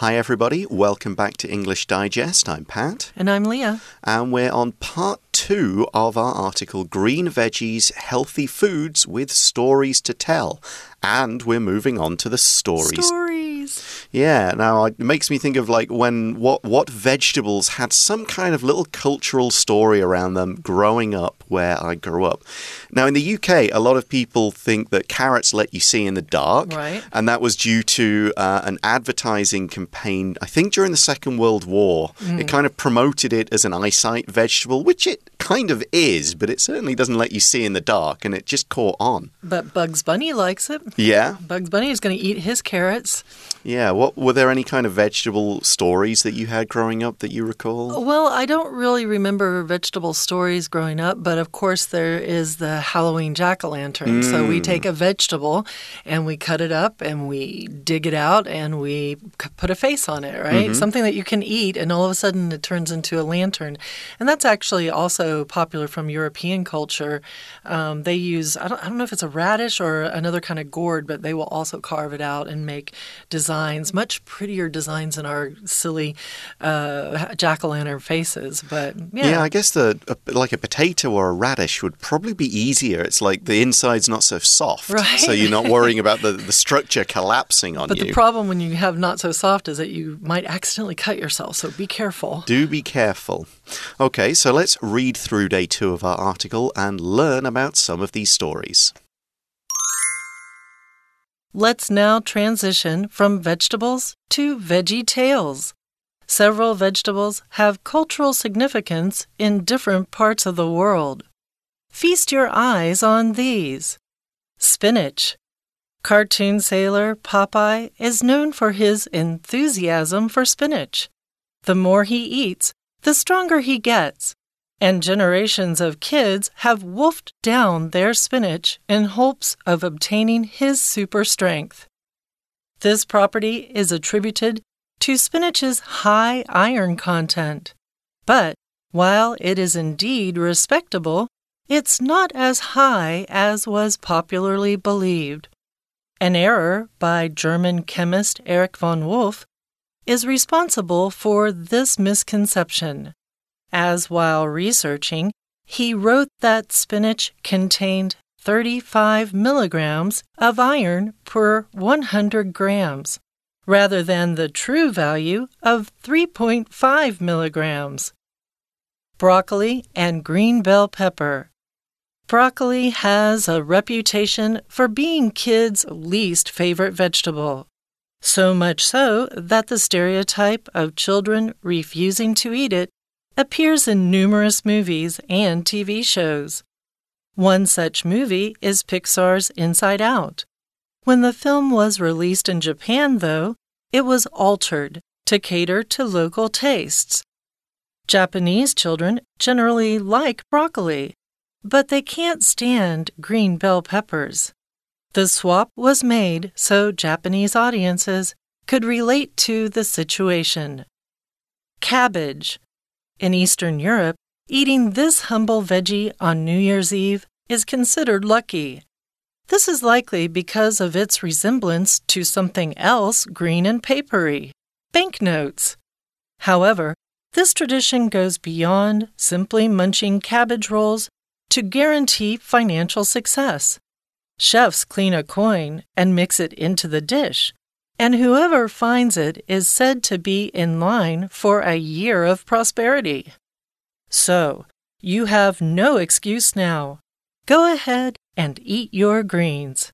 Hi, everybody. Welcome back to English Digest. I'm Pat. And I'm Leah. And we're on part two of our article Green Veggies, Healthy Foods with Stories to Tell. And we're moving on to the stories. Stories. Yeah, now it makes me think of like when what what vegetables had some kind of little cultural story around them growing up where I grew up. Now in the UK, a lot of people think that carrots let you see in the dark, Right. and that was due to uh, an advertising campaign. I think during the Second World War, it kind of promoted it as an eyesight vegetable, which it kind of is, but it certainly doesn't let you see in the dark, and it just caught on. But Bugs Bunny likes it. Yeah, Bugs Bunny is going to eat his carrots. Yeah. What were there any kind of vegetable stories that you had growing up that you recall? Well, I don't really remember vegetable stories growing up, but of course there is the Halloween jack o' lantern. So we take a vegetable and we cut it up and we dig it out and we put a face on it, right? Something that you can eat, and all of a sudden it turns into a lantern. And that's actually also popular from European culture. Um, they use, I don't, I don't know if it's a radish or another kind of gourd, but they will also carve it out and make designs, much prettier designs than our silly uh, jack o' lantern faces. But yeah. Yeah, I guess the a, like a potato or a radish would probably be easier. It's like the inside's not so soft, Right. so you're not worrying about the, the structure collapsing on But you. But the problem when you have not so soft is that you might accidentally cut yourself, so be careful. Do be careful. Okay, so let's read through day two of our article and learn about some of these stories. Let's now transition from vegetables to veggie tales. Several vegetables have cultural significance in different parts of the world. Feast your eyes on these. Spinach. Cartoon sailor Popeye is known for his enthusiasm for spinach. The more he eats, the stronger he gets. And generations of kids have wolfed down their spinach in hopes of obtaining his super strength. This property is attributed to spinach's high iron content. But while it is indeed respectable, it's not as high as was popularly believed. An error by German chemist Erich von Wolff is responsible for this misconception, as while researching, he wrote that spinach contained 35 milligrams of iron per 100 grams, rather than the true value of 3.5 milligrams. Broccoli and green bell pepper. Broccoli has a reputation for being kids' least favorite vegetable. So much so that the stereotype of children refusing to eat it appears in numerous movies and TV shows. One such movie is Pixar's Inside Out. When the film was released in Japan, though, it was altered to cater to local tastes. Japanese children generally like broccoli, but they can't stand green bell peppers. The swap was made so Japanese audiences could relate to the situation. Cabbage. In Eastern Europe, eating this humble veggie on New Year's Eve is considered lucky. This is likely because of its resemblance to something else green and papery banknotes. However, this tradition goes beyond simply munching cabbage rolls to guarantee financial success. Chefs clean a coin and mix it into the dish, and whoever finds it is said to be in line for a year of prosperity. So, you have no excuse now. Go ahead and eat your greens.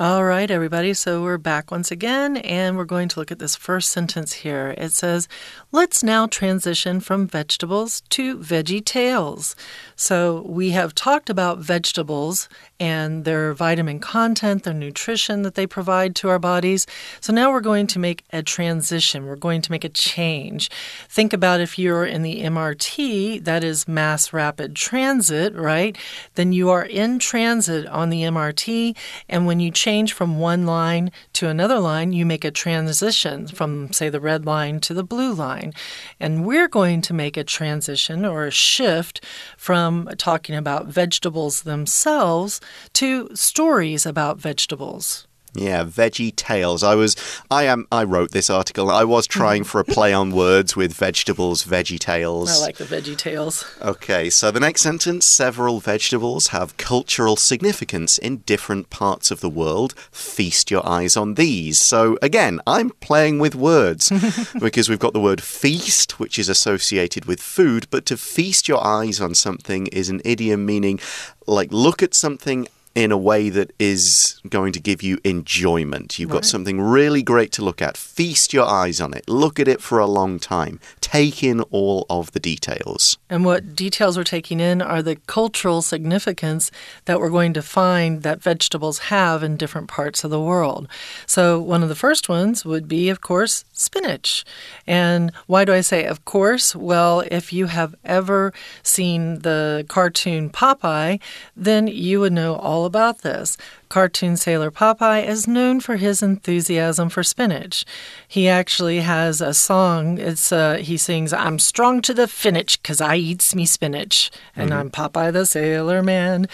All right, everybody. So we're back once again, and we're going to look at this first sentence here. It says, Let's now transition from vegetables to veggie tales. So we have talked about vegetables and their vitamin content, their nutrition that they provide to our bodies. So now we're going to make a transition. We're going to make a change. Think about if you're in the MRT, that is mass rapid transit, right? Then you are in transit on the MRT, and when you change from one line to another line, you make a transition from, say, the red line to the blue line. And we're going to make a transition or a shift from talking about vegetables themselves to stories about vegetables. Yeah, Veggie Tales. I was, I am, I wrote this article. I was trying for a play on words with vegetables, Veggie Tales. I like the Veggie Tales. Okay, so the next sentence several vegetables have cultural significance in different parts of the world. Feast your eyes on these. So again, I'm playing with words because we've got the word feast, which is associated with food, but to feast your eyes on something is an idiom meaning like look at something in a way that is going to give you enjoyment. You've got something really great to look at. Feast your eyes on it. Look at it for a long time. Take in all of the details. And what details we're taking in are the cultural significance that we're going to find that vegetables have in different parts of the world. So, one of the first ones would be, of course, spinach. And why do I say of course? Well, if you have ever seen the cartoon Popeye, then you would know all about this. Cartoon sailor Popeye is known for his enthusiasm for spinach. He actually has a song. It's uh, he sings, "I'm strong to the finish 'cause I eats me spinach, and I'm Popeye the sailor man."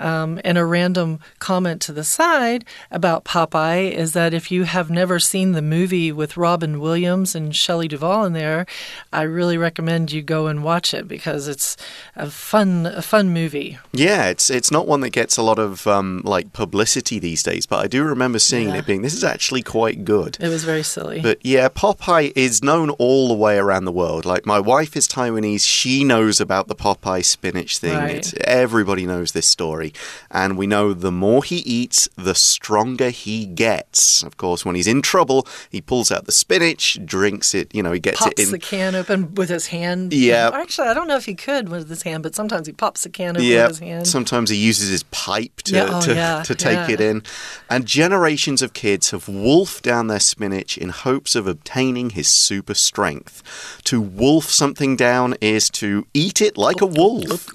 Um, and a random comment to the side about Popeye is that if you have never seen the movie with Robin Williams and Shelley Duvall in there, I really recommend you go and watch it because it's a fun, a fun movie. Yeah, it's it's not one that gets a lot of um, like publicity these days, but I do remember seeing Yeah. it being this is actually quite good. It was very silly. But yeah, Popeye is known all the way around the world. Like my wife is Taiwanese, she knows about the Popeye spinach thing. Right. It's, everybody knows this story, and we know the more he eats, the stronger he gets. Of course, when he's in trouble, he pulls out the spinach, drinks it. You know, he gets pops it in. the can open with his hand. Yeah. Actually, I don't know if he could with his hand, but sometimes he pops the can open Yeah, with his hand. sometimes he uses his pipe to, Yeah, oh, to, yeah, to take it in. And generations of kids have wolfed down their spinach in hopes of obtaining his super strength. To wolf something down is to eat it like a wolf.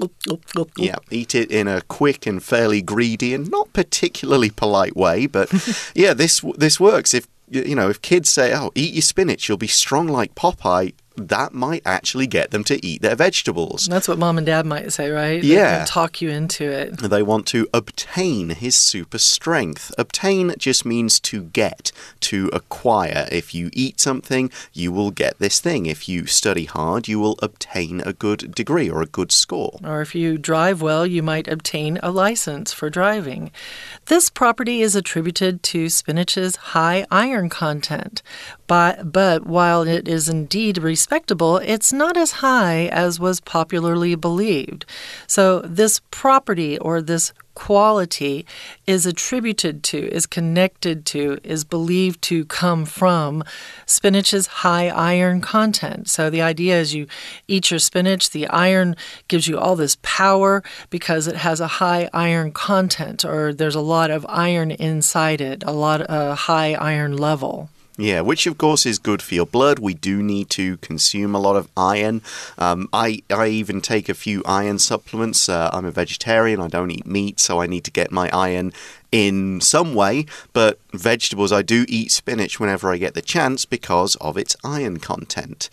Yeah, eat it in a quick and fairly greedy and not particularly polite way, but yeah, this this works. If you know, if kids say, "Oh, eat your spinach, you'll be strong like Popeye," that might actually get them to eat their vegetables. That's what mom and dad might say, right? Yeah. talk you into it. They want to obtain his super strength. Obtain just means to get, to acquire. If you eat something, you will get this thing. If you study hard, you will obtain a good degree or a good score. Or if you drive well, you might obtain a license for driving. This property is attributed to spinach's high iron content. But, but while it is indeed respectable, it's not as high as was popularly believed. So, this property or this quality is attributed to, is connected to, is believed to come from spinach's high iron content. So the idea is you eat your spinach, the iron gives you all this power because it has a high iron content or there's a lot of iron inside it, a lot of a high iron level. Yeah, which of course is good for your blood. We do need to consume a lot of iron. Um, I I even take a few iron supplements. Uh, I'm a vegetarian. I don't eat meat, so I need to get my iron in some way. But vegetables, I do eat spinach whenever I get the chance because of its iron content.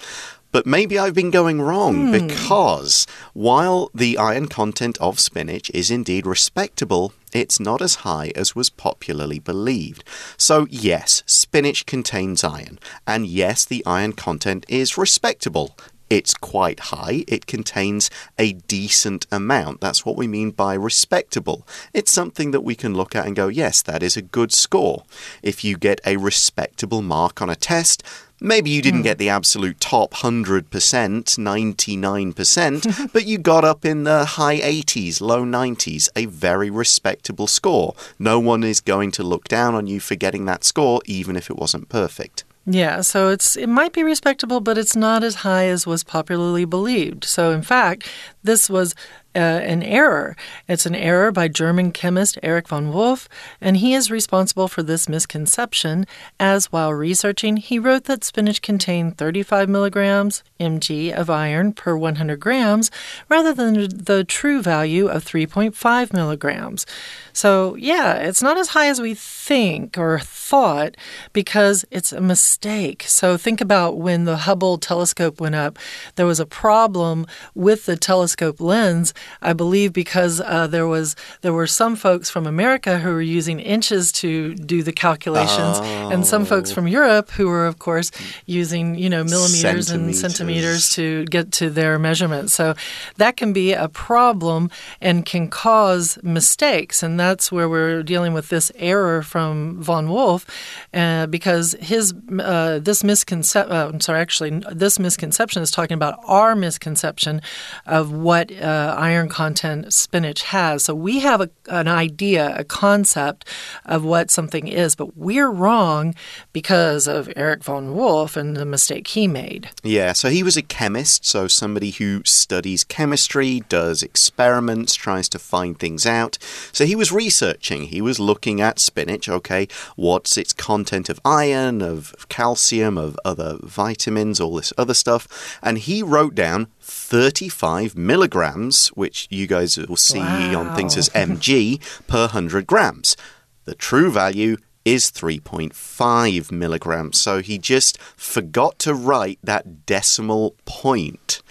But maybe I've been going wrong hmm. because while the iron content of spinach is indeed respectable, it's not as high as was popularly believed. So, yes, spinach contains iron, and yes, the iron content is respectable. It's quite high. It contains a decent amount. That's what we mean by respectable. It's something that we can look at and go, yes, that is a good score. If you get a respectable mark on a test, Maybe you didn't hmm. get the absolute top 100%, 99%, but you got up in the high 80s, low 90s, a very respectable score. No one is going to look down on you for getting that score, even if it wasn't perfect. Yeah, so it's it might be respectable, but it's not as high as was popularly believed. So in fact, this was uh, an error. It's an error by German chemist Erich von Wolff, and he is responsible for this misconception. As while researching, he wrote that spinach contained 35 milligrams mg of iron per 100 grams, rather than the true value of 3.5 milligrams. So yeah, it's not as high as we think or thought because it's a mistake. So think about when the Hubble telescope went up, there was a problem with the telescope lens I believe because uh, there was there were some folks from America who were using inches to do the calculations, oh. and some folks from Europe who were, of course, using you know millimeters centimeters. and centimeters to get to their measurements. So that can be a problem and can cause mistakes, and that's where we're dealing with this error from von Wolff, uh, because his uh, this misconception. Uh, I'm sorry, actually, this misconception is talking about our misconception of what uh, iron content spinach has. So we have a, an idea, a concept of what something is, but we're wrong because of Eric von Wolff and the mistake he made. Yeah, so he was a chemist, so somebody who studies chemistry, does experiments, tries to find things out. So he was researching, he was looking at spinach, okay, what's its content of iron, of calcium, of other vitamins, all this other stuff, and he wrote down 35 milligrams, which you guys will see wow. on things as mg per 100 grams. The true value is 3.5 milligrams. So he just forgot to write that decimal point.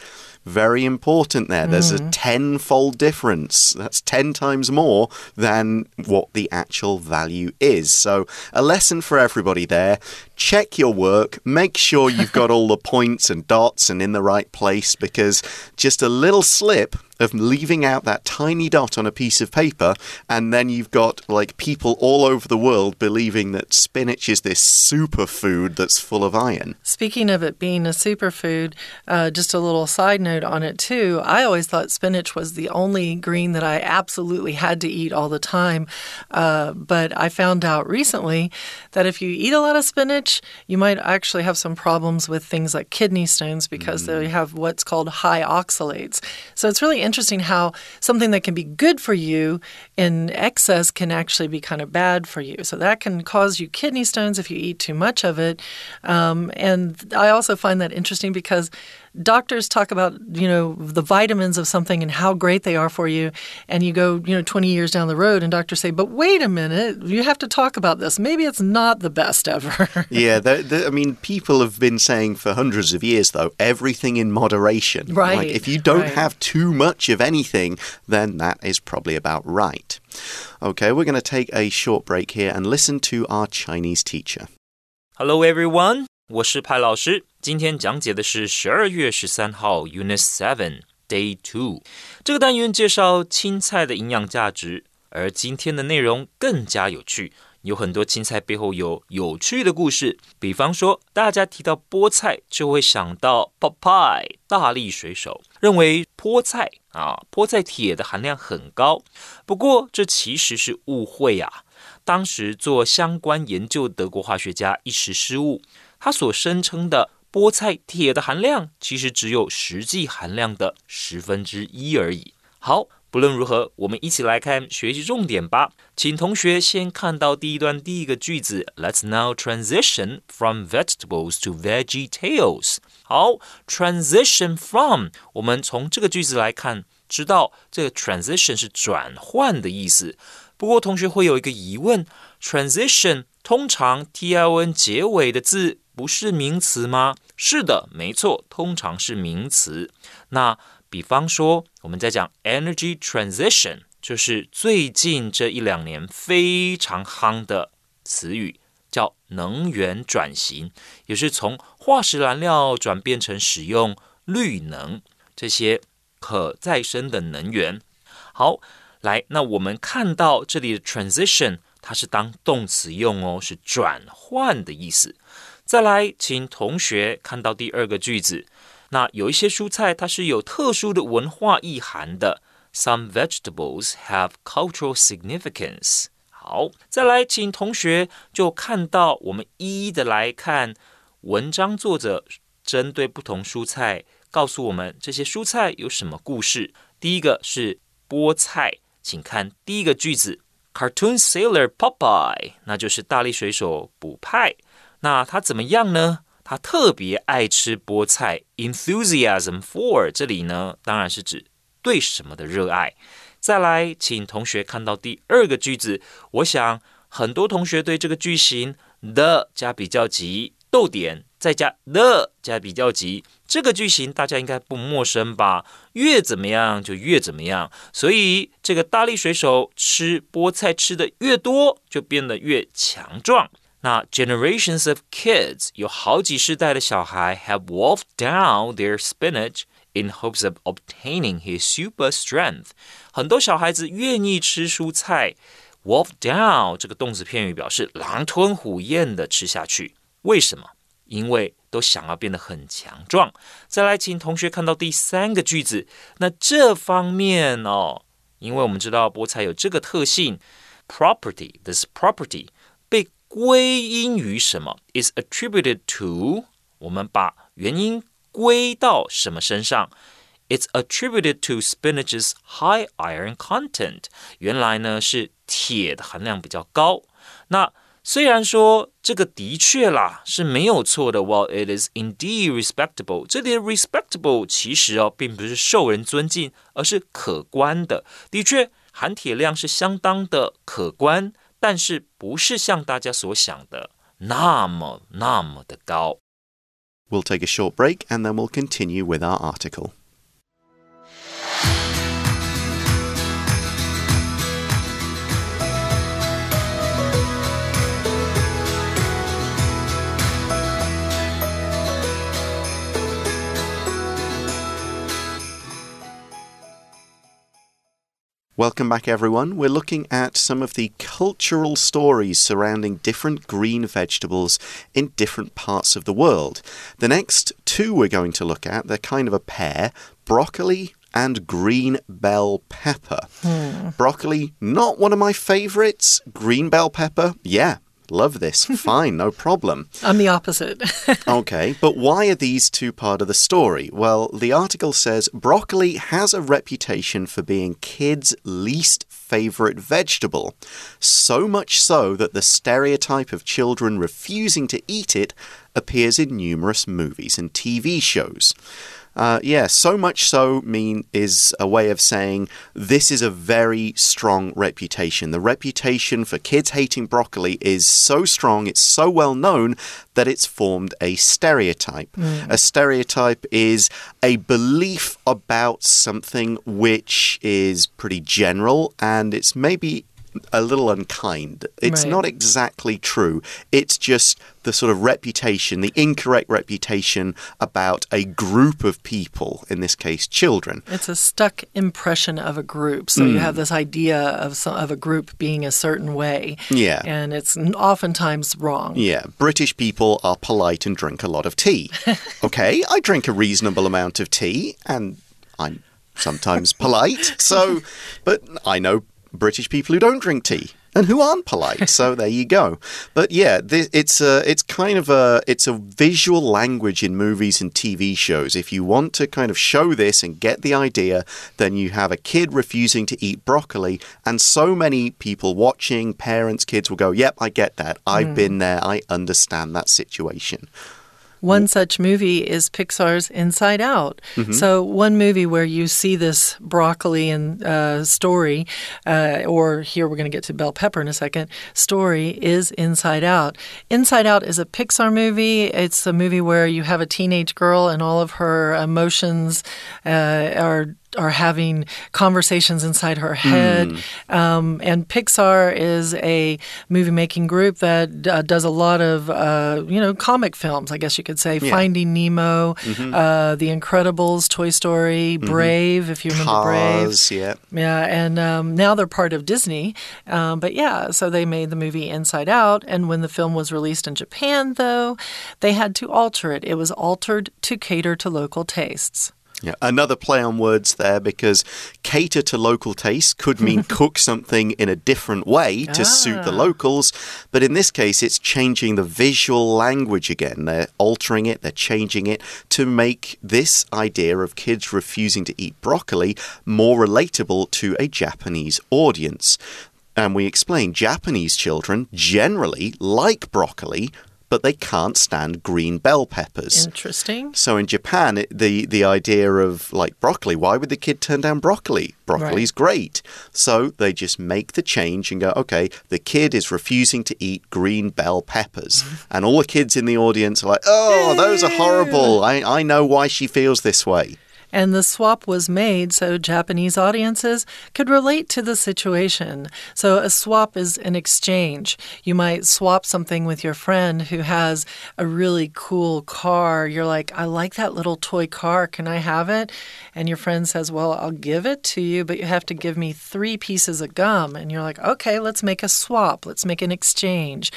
Very important there. There's mm. a tenfold difference. That's 10 times more than what the actual value is. So, a lesson for everybody there check your work, make sure you've got all the points and dots and in the right place because just a little slip of leaving out that tiny dot on a piece of paper, and then you've got like people all over the world believing that spinach is this superfood that's full of iron. Speaking of it being a superfood, uh, just a little side note on it too. I always thought spinach was the only green that I absolutely had to eat all the time, uh, but I found out recently that if you eat a lot of spinach, you might actually have some problems with things like kidney stones because mm. they have what's called high oxalates. So it's really interesting how something that can be good for you in excess can actually be kind of bad for you. So that can cause you kidney stones if you eat too much of it. Um, and I also find that interesting because doctors talk about, you know, the vitamins of something and how great they are for you. And you go, you know, 20 years down the road and doctors say, but wait a minute, you have to talk about this. Maybe it's not the best ever. yeah, the, the, I mean, people have been saying for hundreds of years, though, everything in moderation. Right. Like, if you don't right. have too much of anything, then that is probably about right. Okay, we're going to take a short break here and listen to our Chinese teacher. Hello, everyone. 我是派老师，今天讲解的是十二月十三号 Unit Seven Day Two 这个单元介绍青菜的营养价值，而今天的内容更加有趣，有很多青菜背后有有趣的故事。比方说，大家提到菠菜就会想到 Popeye 大力水手，认为菠菜啊菠菜铁的含量很高，不过这其实是误会啊。当时做相关研究德国化学家一时失误。它所声称的菠菜铁的含量，其实只有实际含量的十分之一而已。好，不论如何，我们一起来看学习重点吧。请同学先看到第一段第一个句子：Let's now transition from vegetables to veggie tales。好，transition from，我们从这个句子来看，知道这个 transition 是转换的意思。不过，同学会有一个疑问：transition 通常 t i n 结尾的字。不是名词吗？是的，没错，通常是名词。那比方说，我们在讲 energy transition，就是最近这一两年非常夯的词语，叫能源转型，也是从化石燃料转变成使用绿能这些可再生的能源。好，来，那我们看到这里的 transition，它是当动词用哦，是转换的意思。再来，请同学看到第二个句子。那有一些蔬菜，它是有特殊的文化意涵的。Some vegetables have cultural significance。好，再来，请同学就看到我们一一的来看文章作者针对不同蔬菜告诉我们这些蔬菜有什么故事。第一个是菠菜，请看第一个句子：Cartoon Sailor Popeye，那就是大力水手补派。那他怎么样呢？他特别爱吃菠菜，enthusiasm for 这里呢，当然是指对什么的热爱。再来，请同学看到第二个句子，我想很多同学对这个句型 the 加比较级逗点再加 the 加比较级，这个句型大家应该不陌生吧？越怎么样就越怎么样，所以这个大力水手吃菠菜吃的越多，就变得越强壮。那 generations of kids 有好几世代的小孩 have wolfed down their spinach in hopes of obtaining his super strength。很多小孩子愿意吃蔬菜，wolf down 这个动词片语表示狼吞虎咽的吃下去。为什么？因为都想要变得很强壮。再来，请同学看到第三个句子。那这方面哦，因为我们知道菠菜有这个特性，property，this property 归因于什么？is attributed to。我们把原因归到什么身上？It's attributed to spinach's high iron content。原来呢是铁的含量比较高。那虽然说这个的确啦是没有错的，While it is indeed respectable，这里的 respectable 其实哦并不是受人尊敬，而是可观的。的确，含铁量是相当的可观。但是不是像大家所想的那么那么的高。We'll take a short break and then we'll continue with our article. Welcome back, everyone. We're looking at some of the cultural stories surrounding different green vegetables in different parts of the world. The next two we're going to look at, they're kind of a pair broccoli and green bell pepper. Hmm. Broccoli, not one of my favorites. Green bell pepper, yeah, Love this. Fine, no problem. I'm the opposite. okay, but why are these two part of the story? Well, the article says broccoli has a reputation for being kids' least favorite vegetable. So much so that the stereotype of children refusing to eat it appears in numerous movies and TV shows. Uh, yeah, so much so mean is a way of saying this is a very strong reputation. The reputation for kids hating broccoli is so strong, it's so well known that it's formed a stereotype. Mm. A stereotype is a belief about something which is pretty general and it's maybe a little unkind. It's right. not exactly true. It's just the sort of reputation, the incorrect reputation about a group of people, in this case, children. It's a stuck impression of a group. So mm. you have this idea of, some, of a group being a certain way. Yeah. And it's oftentimes wrong. Yeah. British people are polite and drink a lot of tea. okay, I drink a reasonable amount of tea and I'm sometimes polite. So, but I know British people who don't drink tea and who aren't polite. so there you go. But yeah, this, it's a, it's kind of a it's a visual language in movies and TV shows. If you want to kind of show this and get the idea, then you have a kid refusing to eat broccoli, and so many people watching, parents, kids will go, "Yep, I get that. I've mm. been there. I understand that situation." One such movie is Pixar's Inside Out. Mm -hmm. So, one movie where you see this broccoli and uh, story, uh, or here we're going to get to bell pepper in a second, story is Inside Out. Inside Out is a Pixar movie. It's a movie where you have a teenage girl and all of her emotions uh, are are having conversations inside her head. Mm. Um, and Pixar is a movie making group that uh, does a lot of, uh, you know, comic films, I guess you could say. Yeah. Finding Nemo, mm-hmm. uh, The Incredibles, Toy Story, mm-hmm. Brave, if you remember Brave. Yeah. Yeah. And um, now they're part of Disney. Um, but yeah, so they made the movie Inside Out. And when the film was released in Japan, though, they had to alter it. It was altered to cater to local tastes. Yeah, another play on words there because cater to local taste could mean cook something in a different way to ah. suit the ah. locals, but in this case, it's changing the visual language again. They're altering it, they're changing it to make this idea of kids refusing to eat broccoli more relatable to a Japanese audience. And we explain Japanese children generally like broccoli but they can't stand green bell peppers. Interesting. So in Japan, it, the the idea of like broccoli, why would the kid turn down broccoli? Broccoli's great. So they just make the change and go, okay, the kid is refusing to eat green bell peppers. and all the kids in the audience are like, oh, those are horrible. I, I know why she feels this way. And the swap was made so Japanese audiences could relate to the situation. So a swap is an exchange. You might swap something with your friend who has a really cool car. You're like, I like that little toy car. Can I have it? And your friend says, Well, I'll give it to you, but you have to give me three pieces of gum. And you're like, Okay, let's make a swap. Let's make an exchange.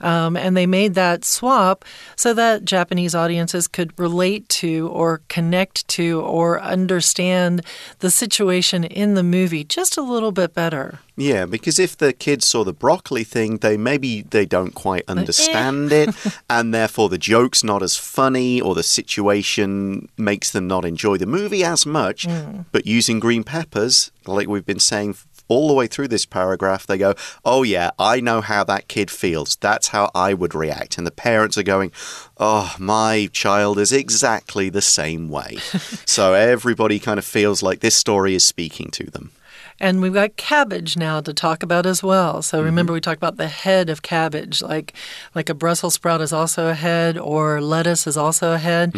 Um, and they made that swap so that Japanese audiences could relate to or connect to understand the situation in the movie just a little bit better. Yeah, because if the kids saw the broccoli thing, they maybe they don't quite eh. understand it, and therefore the joke's not as funny, or the situation makes them not enjoy the movie as much. Mm. But using green peppers, like we've been saying all the way through this paragraph, they go, Oh, yeah, I know how that kid feels. That's how I would react. And the parents are going, Oh, my child is exactly the same way. so everybody kind of feels like this story is speaking to them. And we've got cabbage now to talk about as well. So remember we talked about the head of cabbage, like like a Brussels sprout is also a head, or lettuce is also a head.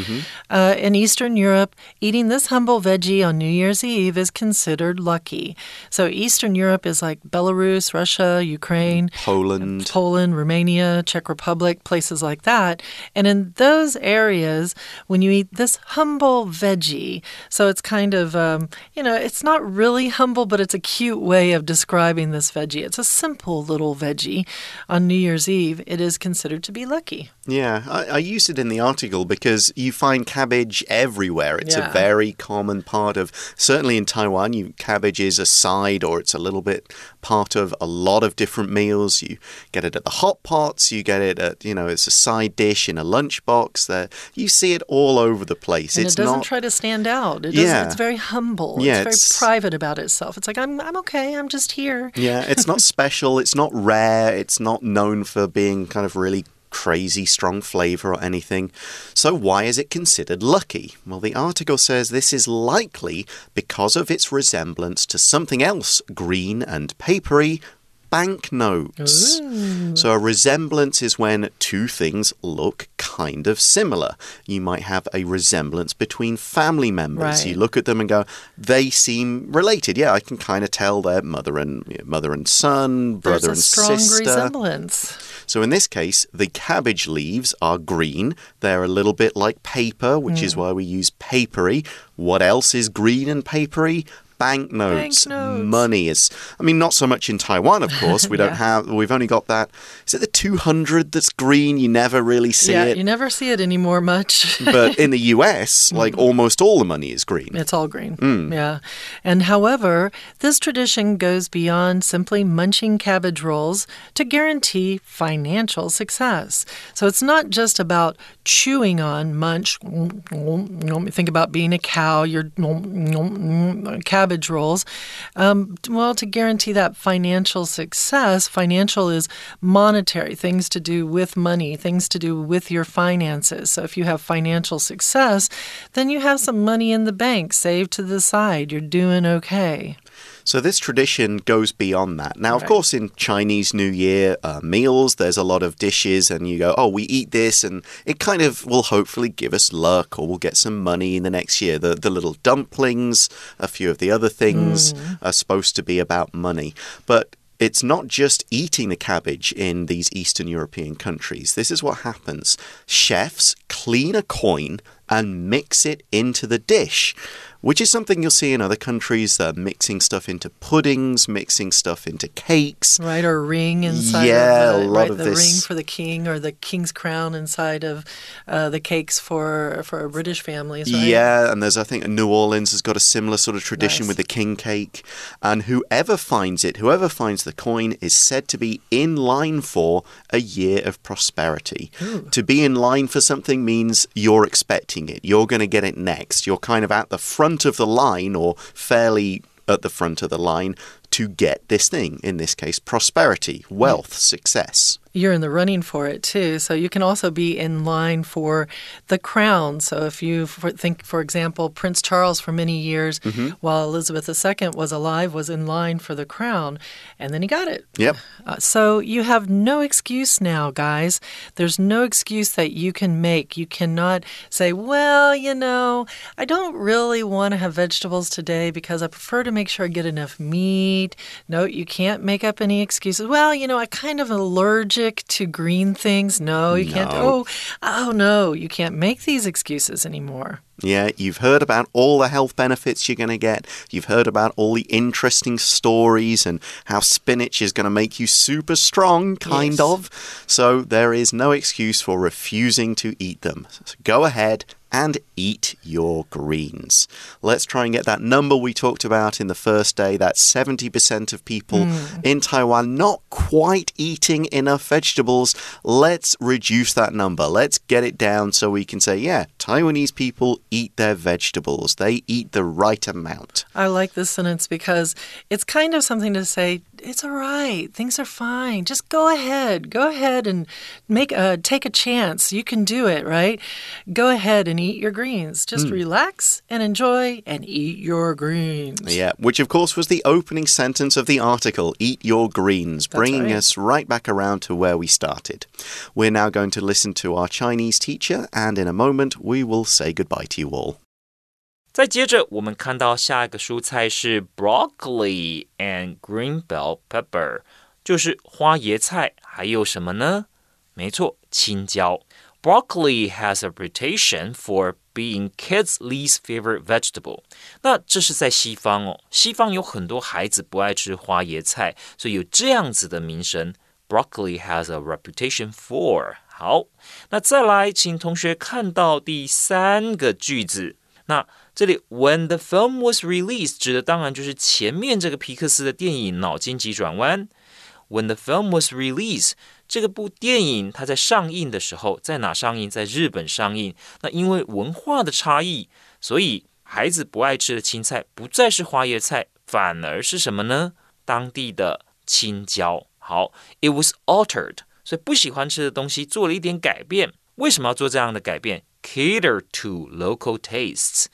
Uh, in Eastern Europe, eating this humble veggie on New Year's Eve is considered lucky. So Eastern Europe is like Belarus, Russia, Ukraine. Poland. Poland, Romania, Czech Republic, places like that. And in those areas, when you eat this humble veggie, so it's kind of, um, you know, it's not really humble, but it's a cute way of describing this veggie. It's a simple little veggie. On New Year's Eve, it is considered to be lucky. Yeah, I, I used it in the article because you find cabbage everywhere. It's Yeah. a very common part of, certainly in Taiwan, you, cabbage is a side or it's a little bit part of a lot of different meals. You get it at the hot pots, you get it at, you know, it's a side dish in a lunchbox. There, you see it all over the place. And it's it doesn't not. try to stand out. It Yeah. It's very humble. Yeah, it's it's- very private about itself. It's like, I'm, I'm okay. I'm just here. Yeah, it's not special, it's not rare, it's not known for being kind of really crazy strong flavor or anything. So, why is it considered lucky? Well, the article says this is likely because of its resemblance to something else green and papery. Banknotes. So, a resemblance is when two things look kind of similar. You might have a resemblance between family members. Right. You look at them and go, they seem related. Yeah, I can kind of tell they're mother and mother and son, brother There's a and strong sister. resemblance. So in this case, the cabbage leaves are green. They're a little bit like paper, which Hmm. is why we use papery. What else is green and papery? Banknotes, Banknotes. money is. I mean, not so much in Taiwan, of course. We don't Yeah. have. We've only got that. Is it the two hundred that's green? You never really see yeah, it. you never see it anymore much. but in the US, like almost all the money is green. It's all green. Hmm. Yeah. And however, this tradition goes beyond simply munching cabbage rolls to guarantee financial success. So it's not just about chewing on munch. Think about being a cow, your cabbage rolls. Um, well, to guarantee that financial success, financial is monetary, things to do with money, things to do with your finances. So if you have financial success, then you have some money in the bank saved to the side. You're doing okay. So this tradition goes beyond that. Now, of Right. course, in Chinese New Year uh, meals, there's a lot of dishes, and you go, "Oh, we eat this," and it kind of will hopefully give us luck, or we'll get some money in the next year. The the little dumplings, a few of the other things are supposed to be about money, but. It's not just eating the cabbage in these Eastern European countries. This is what happens. Chefs clean a coin and mix it into the dish, which is something you'll see in other countries. They're mixing stuff into puddings, mixing stuff into cakes. Right, or ring inside Yeah, of a lot right, of the this- ring for the king or the king's crown inside of uh, the cakes for for a British families, right? Yeah, and there's, I think, New Orleans has got a similar sort of tradition Nice. with the king cake. And whoever finds it, whoever finds the coin, is said to be in line for a year of prosperity. To be in line for something means you're expecting it, you're going to get it next. You're kind of at the front of the line or fairly at the front of the line to get this thing, in this case, prosperity, wealth, mm. success. You're in the running for it too. So you can also be in line for the crown. So if you for, think, for example, Prince Charles for many years, while Elizabeth II was alive, was in line for the crown, and then he got it. Yep. Uh, so you have no excuse now, guys. There's no excuse that you can make. You cannot say, well, you know, I don't really want to have vegetables today because I prefer to make sure I get enough meat. No, you can't make up any excuses. Well, you know, I kind of allergic to green things. No, you can't. Oh, oh no, you can't make these excuses anymore. Yeah, you've heard about all the health benefits you're going to get. You've heard about all the interesting stories and how spinach is going to make you super strong, kind Yes. of. So there is no excuse for refusing to eat them. So go ahead and eat your greens. Let's try and get that number we talked about in the first day that 70% of people hmm. in Taiwan not quite eating enough vegetables. Let's reduce that number. Let's get it down so we can say, yeah, Taiwanese people eat their vegetables. They eat the right amount. I like this sentence because it's kind of something to say, it's all right. Things are fine. Just go ahead. Go ahead and make a take a chance. You can do it, right? Go ahead and eat your greens. Just hmm. relax and enjoy and eat your greens. Yeah, which of course was the opening sentence of the article, Eat Your Greens, bringing right. us right back around to where we started. We're now going to listen to our Chinese teacher, and in a moment we will say goodbye to you all. 再接着，我们看到下一个蔬菜是 broccoli and green bell pepper，就是花椰菜，还有什么呢？没错，青椒。Broccoli has a reputation for being kids' least favorite vegetable。那这是在西方哦，西方有很多孩子不爱吃花椰菜，所以有这样子的名声。Broccoli has a reputation for。好，那再来，请同学看到第三个句子。 那这里 when the film was released 指的当然就是前面这个皮克斯的电影《脑筋急转弯》。When the film was released，这个部电影它在上映的时候，在哪上映？在日本上映。那因为文化的差异，所以孩子不爱吃的青菜不再是花椰菜，反而是什么呢？当地的青椒。好，it was altered，所以不喜欢吃的东西做了一点改变。为什么要做这样的改变？Cater to local tastes。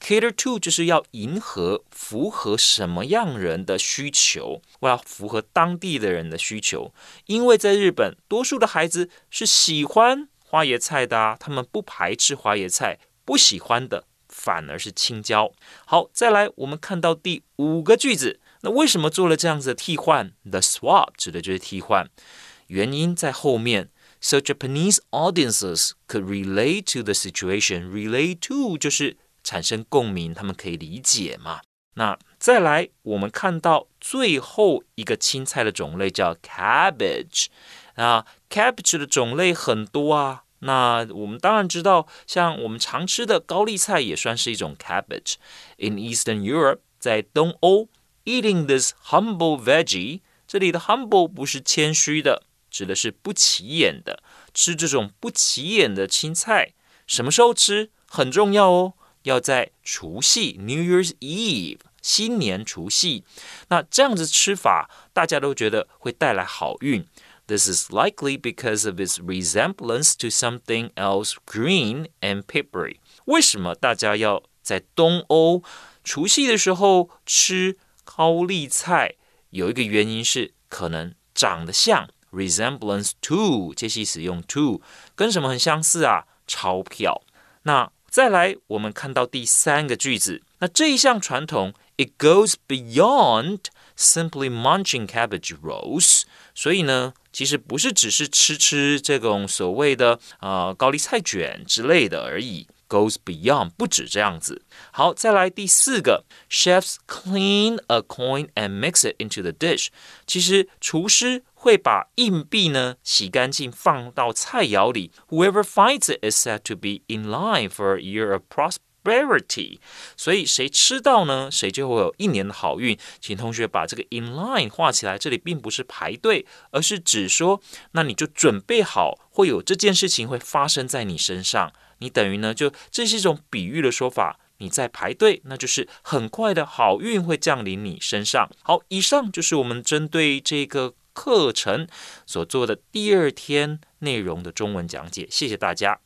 Cater to 就是要迎合、符合什么样人的需求？我要符合当地的人的需求，因为在日本，多数的孩子是喜欢花椰菜的，他们不排斥花椰菜，不喜欢的反而是青椒。好，再来，我们看到第五个句子，那为什么做了这样子的替换？The swap 指的就是替换，原因在后面。So Japanese audiences could relate to the situation. Relate to 就是产生共鸣，他们可以理解嘛。那再来，我们看到最后一个青菜的种类叫 cabbage 啊，cabbage 的种类很多啊。那我们当然知道，像我们常吃的高丽菜也算是一种 cabbage。In Eastern Europe，在东欧，eating this humble veggie，这里的 humble 不是谦虚的， 指的是不起眼的。吃这种不起眼的青菜，什么时候吃很重要哦，要在除夕 （New Year's Eve） 新年除夕。那这样子吃法，大家都觉得会带来好运。This is likely because of its resemblance to something else green and peppery。为什么大家要在东欧除夕的时候吃高丽菜？有一个原因是可能长得像。resemblance to，介系使用 to，跟什么很相似啊？钞票。那再来，我们看到第三个句子，那这一项传统，it goes beyond simply munching cabbage rolls。所以呢，其实不是只是吃吃这种所谓的呃高丽菜卷之类的而已。 Goes beyond，不止这样子。好，再来第四个，chefs clean a coin and mix it into the dish。其实厨师会把硬币呢洗干净，放到菜肴里。Whoever finds it is said to be in line for a year of prosperity。所以谁吃到呢，谁就会有一年的好运。请同学把这个 in line 画起来，这里并不是排队，而是指说，那你就准备好，会有这件事情会发生在你身上。 你等于呢，就这是一种比喻的说法。你在排队，那就是很快的好运会降临你身上。好，以上就是我们针对这个课程所做的第二天内容的中文讲解。谢谢大家。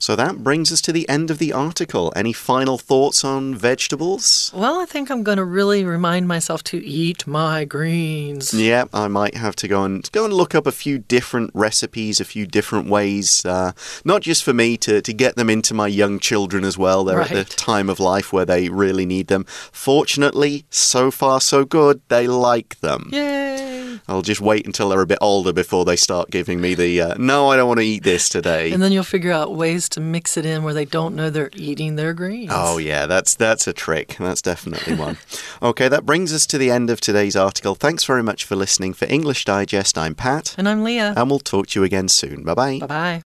So that brings us to the end of the article. Any final thoughts on vegetables? Well, I think I'm going to really remind myself to eat my greens. Yeah, I might have to go and go and look up a few different recipes, a few different ways, uh, not just for me to to get them into my young children as well. They're at the time of life where they really need them. Fortunately, so far so good. They like them. Yay! I'll just wait until they're a bit older before they start giving me the uh, no, I don't want to eat this today. And then you'll figure out ways to mix it in where they don't know they're eating their greens. Oh yeah, that's that's a trick. That's definitely one. okay, that brings us to the end of today's article. Thanks very much for listening. For English Digest, I'm Pat, And I'm Leah. and we'll talk to you again soon. Bye bye. bye bye.